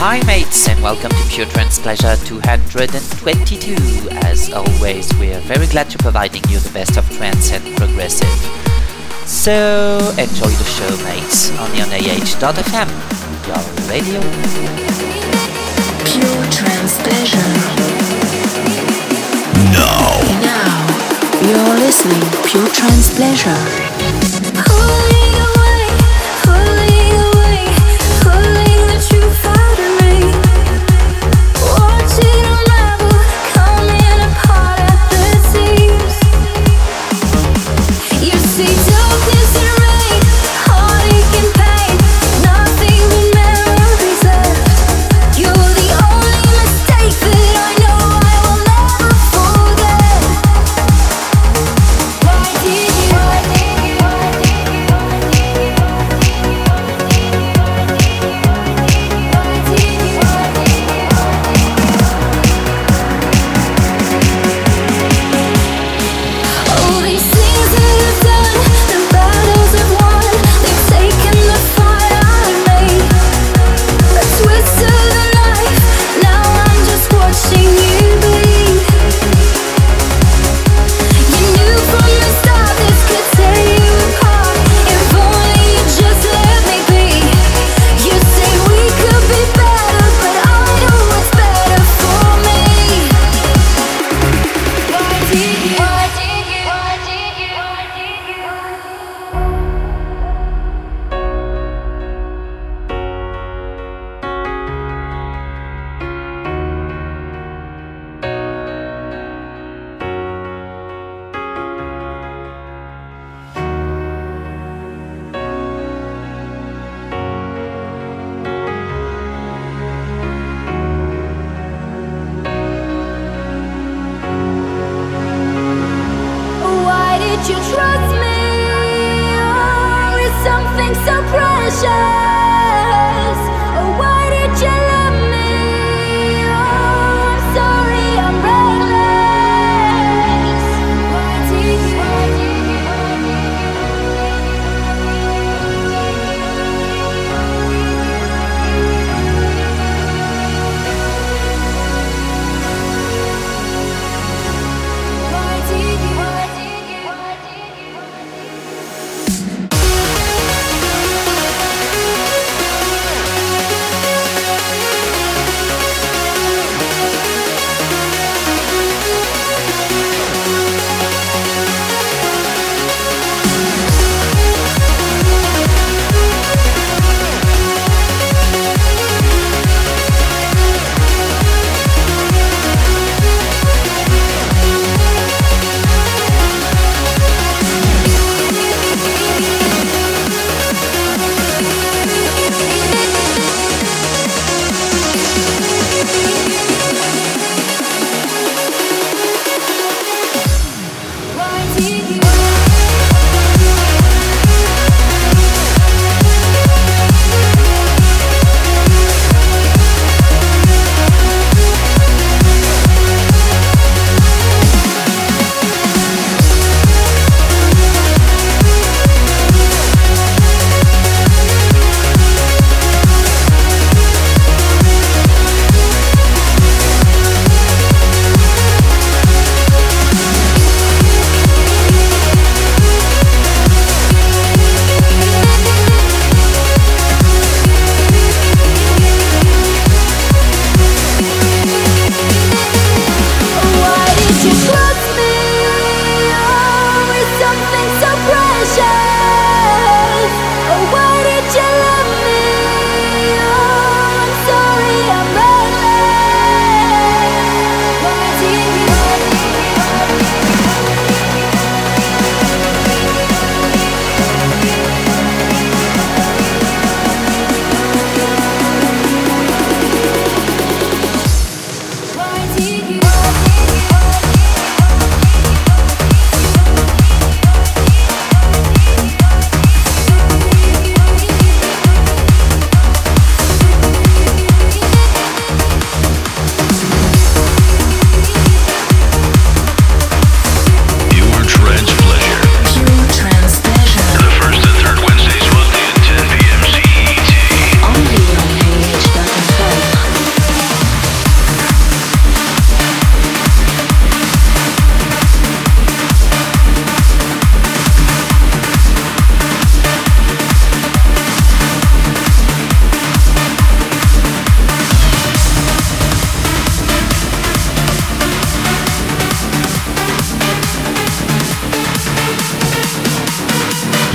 Hi mates and welcome to Pure Trance Pleasure 222. As always, we are very glad to providing you the best of trance and progressive. So enjoy the show mates on your AH.fm, your radio. Pure Trance Pleasure. Now. Now, you're listening Pure Trance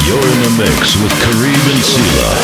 You're in the mix with Kareem and Sela.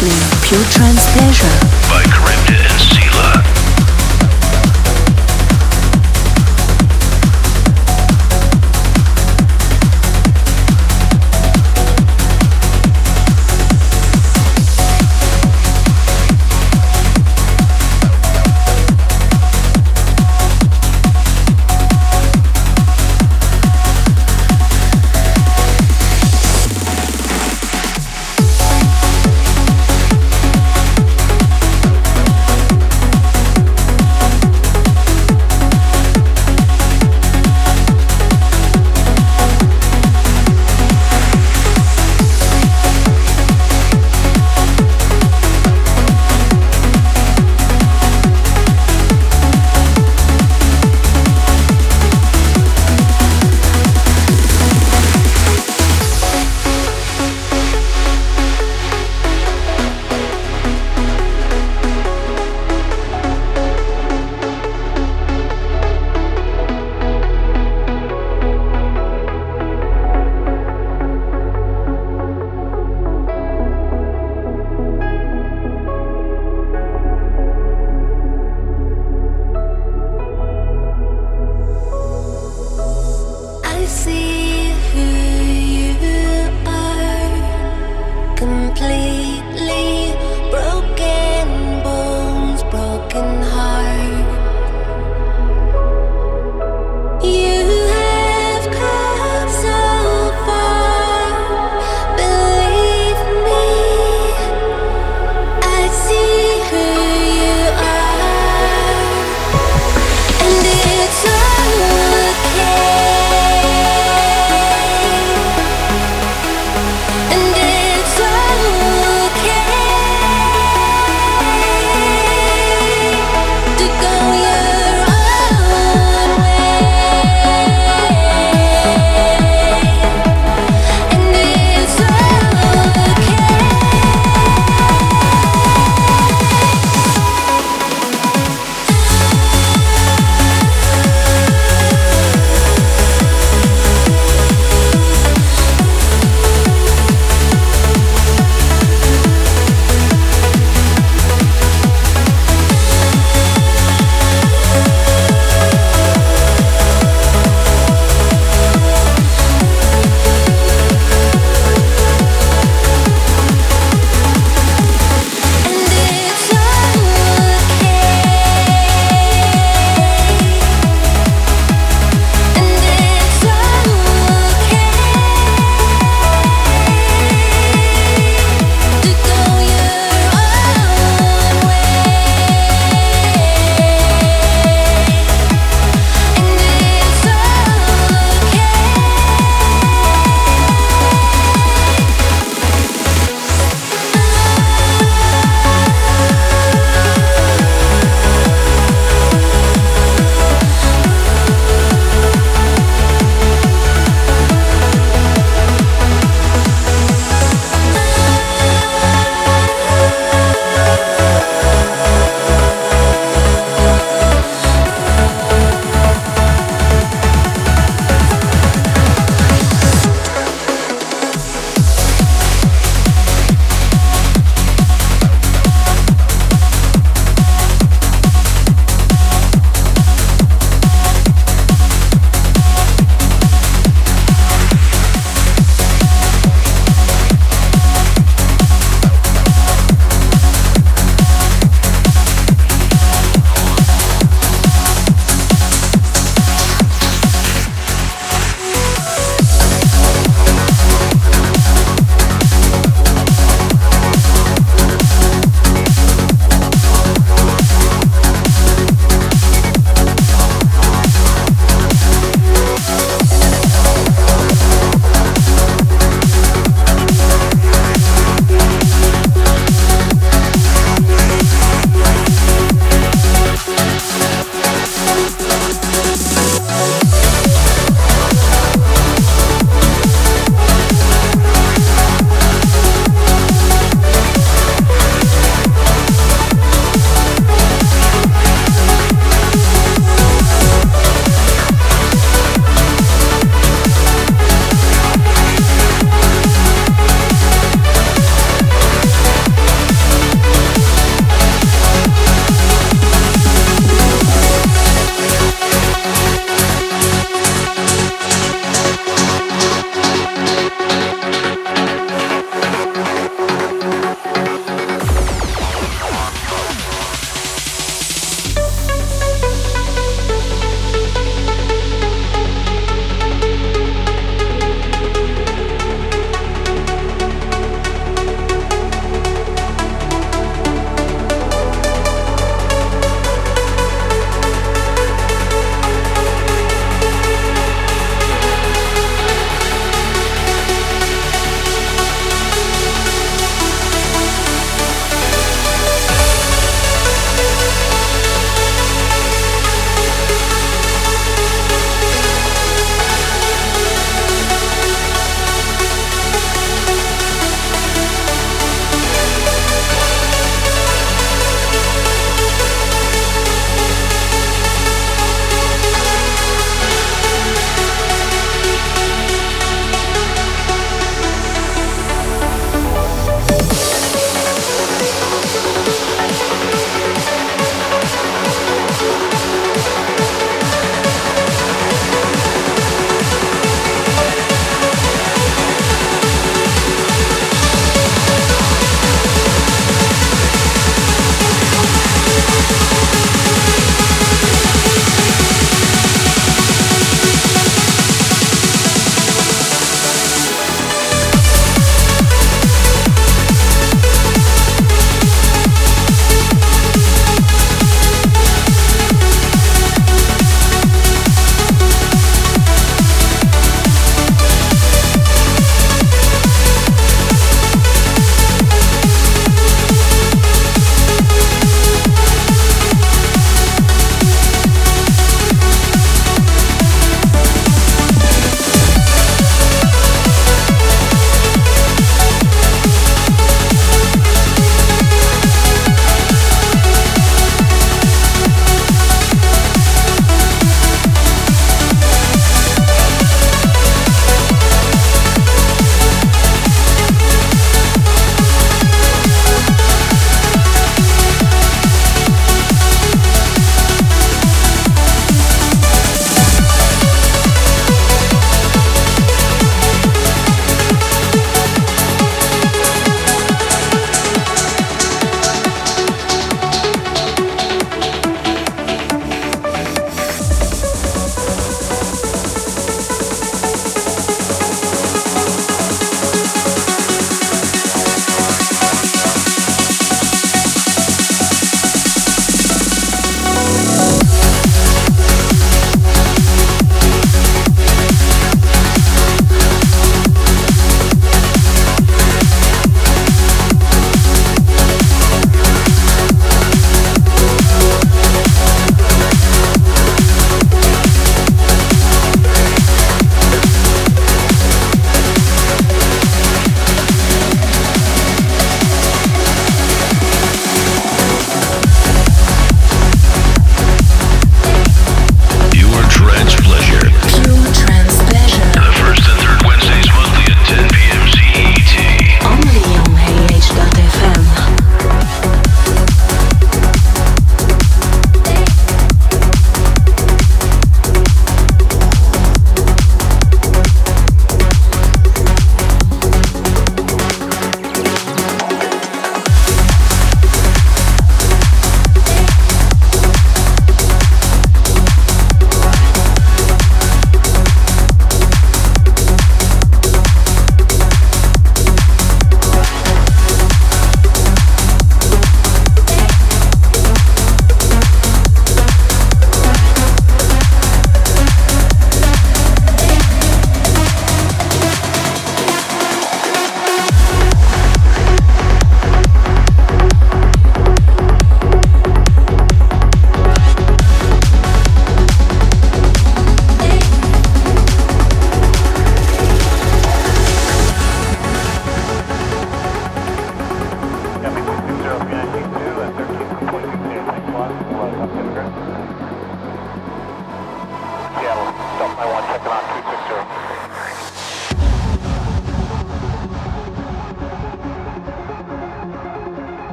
Listening. Pure Trance Pleasure. By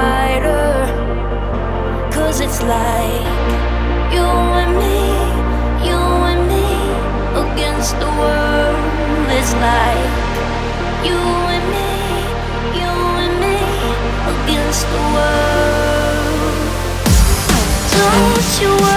brighter. Cause it's like you and me, you and me against the world. It's like you and me, you and me against the world. Don't you